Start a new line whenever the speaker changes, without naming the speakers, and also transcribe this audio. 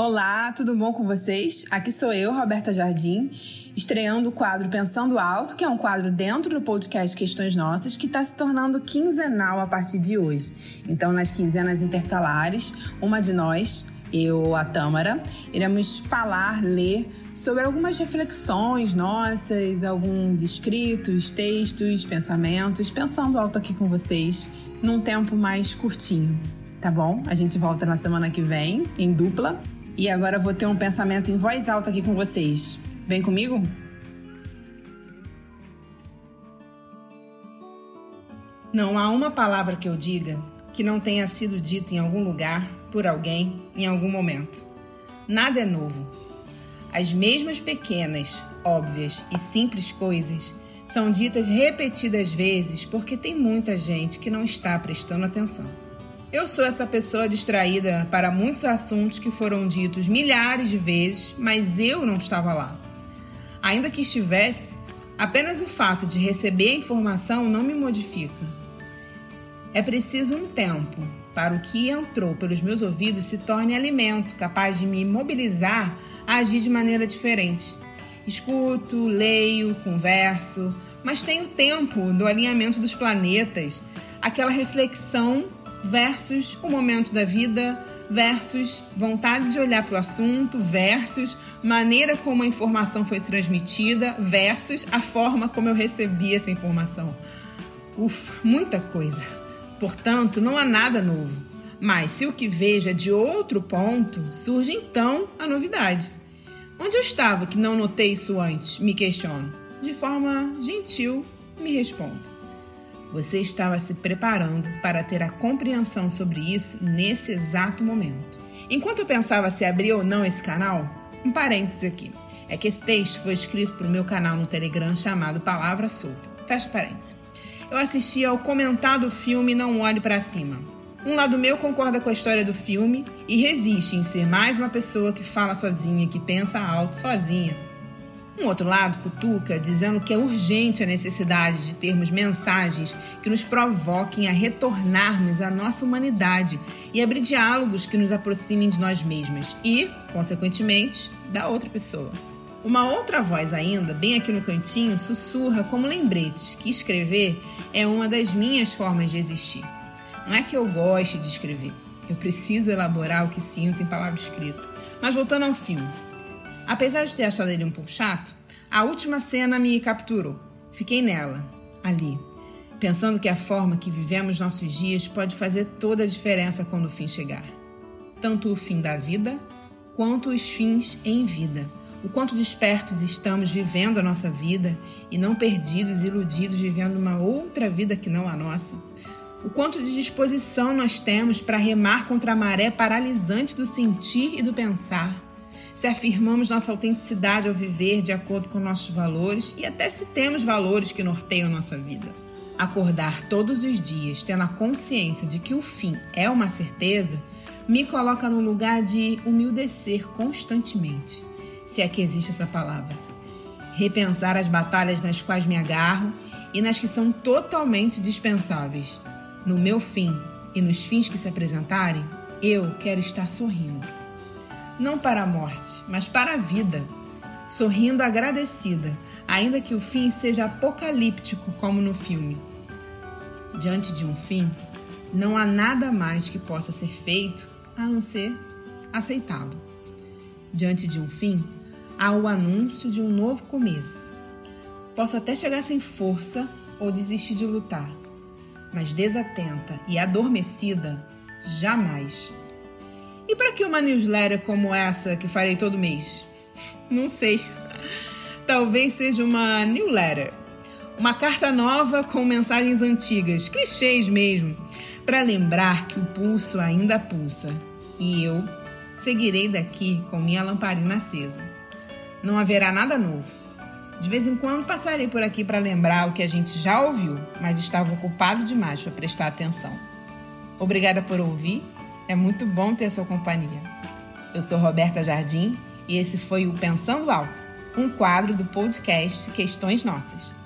Olá, tudo bom com vocês? Aqui sou eu, Roberta Jardim, estreando o quadro Pensando Alto, que é um quadro dentro do podcast Questões Nossas, que está se tornando quinzenal a partir de hoje. Então, nas quinzenas intercalares, uma de nós, eu, a Tâmara, iremos falar, ler sobre algumas reflexões nossas, alguns escritos, textos, pensamentos, pensando alto aqui com vocês, num tempo mais curtinho, tá bom? A gente volta na semana que vem, em dupla. E agora vou ter um pensamento em voz alta aqui com vocês. Vem comigo? Não há uma palavra que eu diga que não tenha sido dita em algum lugar, por alguém, em algum momento. Nada é novo. As mesmas pequenas, óbvias e simples coisas são ditas repetidas vezes porque tem muita gente que não está prestando atenção. Eu sou essa pessoa distraída para muitos assuntos que foram ditos milhares de vezes, mas eu não estava lá. Ainda que estivesse, apenas o fato de receber a informação não me modifica. É preciso um tempo para o que entrou pelos meus ouvidos se torne alimento capaz de me mobilizar a agir de maneira diferente. Escuto, leio, converso, mas tenho tempo do alinhamento dos planetas, aquela reflexão versus o momento da vida, versus vontade de olhar para o assunto, versus maneira como a informação foi transmitida, versus a forma como eu recebi essa informação. Ufa, muita coisa. Portanto, não há nada novo. Mas se o que vejo é de outro ponto, surge então a novidade. Onde eu estava que não notei isso antes? Me questiono. De forma gentil, me respondo. Você estava se preparando para ter a compreensão sobre isso nesse exato momento. Enquanto eu pensava se abrir ou não esse canal, um parêntese aqui. É que esse texto foi escrito para o meu canal no Telegram chamado Palavra Solta. Fecha parênteses. Eu assisti ao comentado filme Não Olhe para Cima. Um lado meu concorda com a história do filme e resiste em ser mais uma pessoa que fala sozinha, que pensa alto sozinha, um outro lado cutuca dizendo que é urgente a necessidade de termos mensagens que nos provoquem a retornarmos à nossa humanidade e abrir diálogos que nos aproximem de nós mesmas e, consequentemente, da outra pessoa. Uma outra voz ainda, bem aqui no cantinho, sussurra como lembrete que escrever é uma das minhas formas de existir. Não é que eu goste de escrever, eu preciso elaborar o que sinto em palavra escrita. Mas voltando ao filme, Apesar de ter achado ele um pouco chato, a última cena me capturou. Fiquei nela, ali, pensando que a forma que vivemos nossos dias pode fazer toda a diferença quando o fim chegar. Tanto o fim da vida, quanto os fins em vida. O quanto despertos estamos vivendo a nossa vida e não perdidos iludidos vivendo uma outra vida que não a nossa. O quanto de disposição nós temos para remar contra a maré paralisante do sentir e do pensar se afirmamos nossa autenticidade ao viver de acordo com nossos valores e até se temos valores que norteiam nossa vida. Acordar todos os dias tendo a consciência de que o fim é uma certeza me coloca no lugar de humildecer constantemente, se é que existe essa palavra. Repensar as batalhas nas quais me agarro e nas que são totalmente dispensáveis. No meu fim e nos fins que se apresentarem, eu quero estar sorrindo não para a morte, mas para a vida, sorrindo agradecida, ainda que o fim seja apocalíptico, como no filme. Diante de um fim, não há nada mais que possa ser feito a não ser aceitá-lo. Diante de um fim, há o anúncio de um novo começo. Posso até chegar sem força ou desistir de lutar, mas desatenta e adormecida, jamais. E para que uma newsletter como essa que farei todo mês? Não sei. Talvez seja uma newsletter. Uma carta nova com mensagens antigas, clichês mesmo, para lembrar que o pulso ainda pulsa. E eu seguirei daqui com minha lamparina acesa. Não haverá nada novo. De vez em quando passarei por aqui para lembrar o que a gente já ouviu, mas estava ocupado demais para prestar atenção. Obrigada por ouvir é muito bom ter sua companhia. Eu sou Roberta Jardim e esse foi o Pensando Alto, um quadro do podcast Questões Nossas.